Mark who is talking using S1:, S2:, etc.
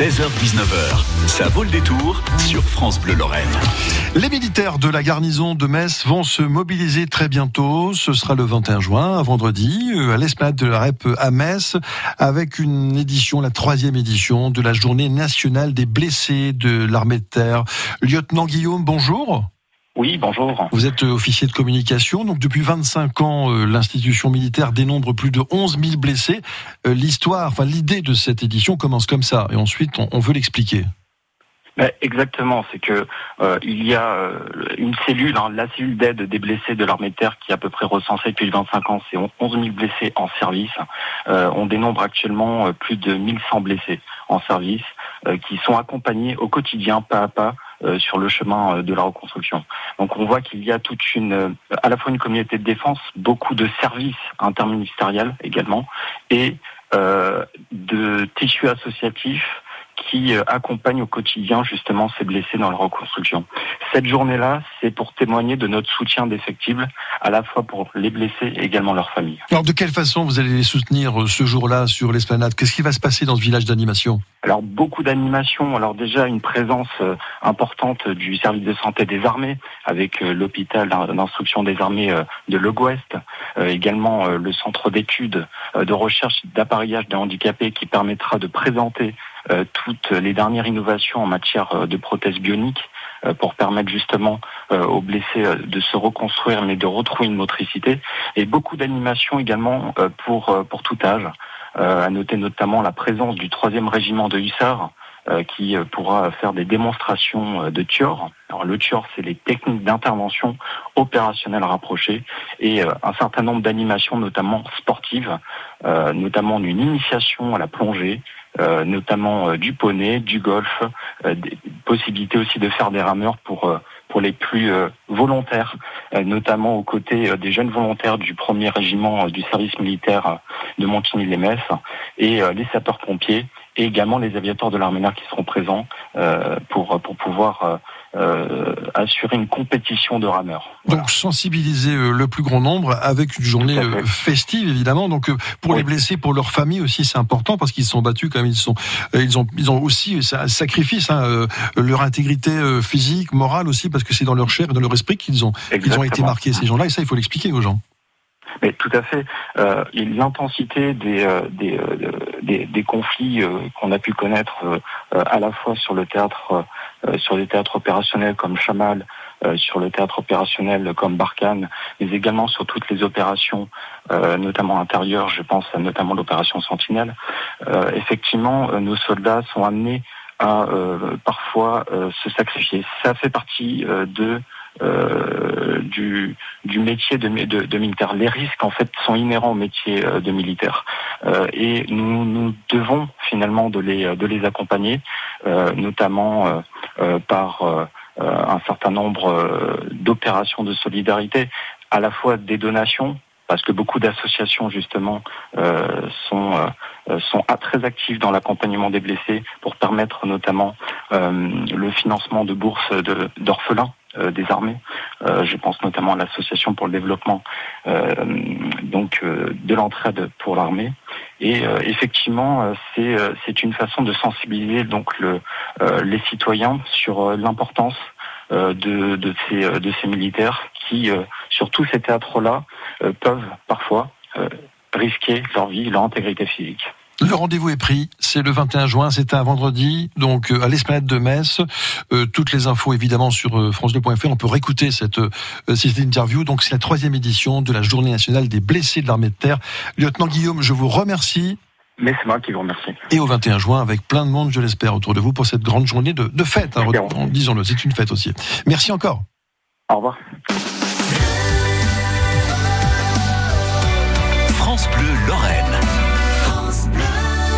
S1: 16h-19h, ça vaut le détour sur France Bleu Lorraine.
S2: Les militaires de la garnison de Metz vont se mobiliser très bientôt. Ce sera le 21 juin, vendredi, euh, à l'esplanade de la REP à Metz, avec une édition, la troisième édition de la journée nationale des blessés de l'armée de terre. Lieutenant Guillaume, bonjour.
S3: Oui, bonjour.
S2: Vous êtes euh, officier de communication. Donc depuis 25 ans, euh, l'institution militaire dénombre plus de 11 000 blessés. Euh, l'histoire, enfin l'idée de cette édition commence comme ça, et ensuite on, veut l'expliquer.
S3: Ben, exactement, c'est que il y a une cellule, hein, la cellule d'aide des blessés de l'armée de terre qui est à peu près recensée depuis 25 ans, c'est 11 000 blessés en service. on dénombre actuellement plus de 1100 blessés en service qui sont accompagnés au quotidien, pas à pas, sur le chemin euh, de la reconstruction. Donc on voit qu'il y a toute une, euh, à la fois une communauté de défense, beaucoup de services interministériels également, et de tissus associatifs qui accompagnent au quotidien justement ces blessés dans la reconstruction. Cette journée-là, c'est pour témoigner de notre soutien défectible, à la fois pour les blessés et également leurs familles.
S2: Alors de quelle façon vous allez les soutenir ce jour-là sur l'esplanade? Qu'est-ce qui va se passer dans ce village d'animation?
S3: Alors beaucoup d'animations. Alors déjà une présence euh, importante du service de santé des armées avec euh, l'hôpital d'instruction des armées euh, de Le Ouest, également le centre d'études de recherche d'appareillage des handicapés qui permettra de présenter toutes les dernières innovations en matière de prothèses bioniques pour permettre justement aux blessés de se reconstruire mais de retrouver une motricité et beaucoup d'animations également pour pour tout âge. Euh, à noter notamment la présence du troisième régiment de hussards euh, qui euh, pourra faire des démonstrations de TIOR. Alors le TIOR, c'est les techniques d'intervention opérationnelle rapprochées et un certain nombre d'animations, notamment sportives, notamment une initiation à la plongée, notamment du poney, du golf, des possibilités aussi de faire des rameurs pour pour les plus volontaires, notamment aux côtés des jeunes volontaires du premier régiment du service militaire de Montigny-les-Metz et les sapeurs-pompiers et également les aviateurs de l'armée qui seront présents euh, pour, pour pouvoir euh, euh, assurer une compétition de rameurs.
S2: Donc sensibiliser le plus grand nombre avec une journée festive évidemment. Donc pour les blessés, pour leur famille aussi, c'est important parce qu'ils sont battus quand même. Ils sont, ils ont, ils ont aussi un sacrifice, hein, leur intégrité physique, morale aussi, parce que c'est dans leur chair et dans leur esprit qu'ils ont, qu'ils ont été marqués ces gens-là. Et ça, il faut l'expliquer aux gens.
S3: Mais tout à fait. Euh, L'intensité des, euh, des, euh, des, des, conflits euh, qu'on a pu connaître à la fois sur le théâtre, sur des théâtres opérationnels comme Chamal, sur le théâtre opérationnel comme Barkhane, mais également sur toutes les opérations, notamment intérieures. Je pense à notamment l'opération Sentinelle. effectivement, nos soldats sont amenés à parfois se sacrifier. Ça fait partie de euh, du, du métier de, de, de, militaire. Les risques, en fait, sont inhérents au métier euh, de militaire. Euh, et nous, nous devons finalement de les, de les accompagner, notamment par un certain nombre d'opérations de solidarité, à la fois des donations, parce que beaucoup d'associations justement sont sont très actives dans l'accompagnement des blessés pour permettre notamment le financement de bourses d'orphelins euh, des armées. Euh, je pense notamment à l'association pour le développement euh, donc de l'entraide pour l'armée. Et effectivement, c'est c'est une façon de sensibiliser donc le, les citoyens sur l'importance de, de, ces, de ces militaires qui, sur tous ces théâtres-là, peuvent parfois risquer leur vie, leur intégrité physique.
S2: Le rendez-vous est pris, c'est le 21 juin, c'est un vendredi, donc euh, à l'esplanade de Metz. Euh, toutes les infos évidemment sur euh, france2.fr, on peut réécouter cette, cette interview. Donc c'est la troisième édition de la Journée nationale des blessés de l'armée de terre. Lieutenant Guillaume, je vous remercie.
S3: Mais c'est moi qui vous remercie.
S2: Et au 21 juin, avec plein de monde, je l'espère, autour de vous pour cette grande journée de, de fête. Hein, disons-le, c'est une fête aussi. Merci encore.
S3: Au revoir.